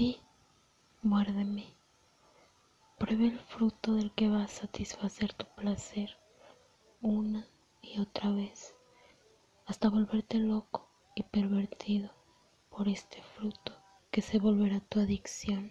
Sí, muérdeme. Pruebe el fruto del que va a satisfacer tu placer una y otra vez hasta volverte loco y pervertido por este fruto que se volverá tu adicción.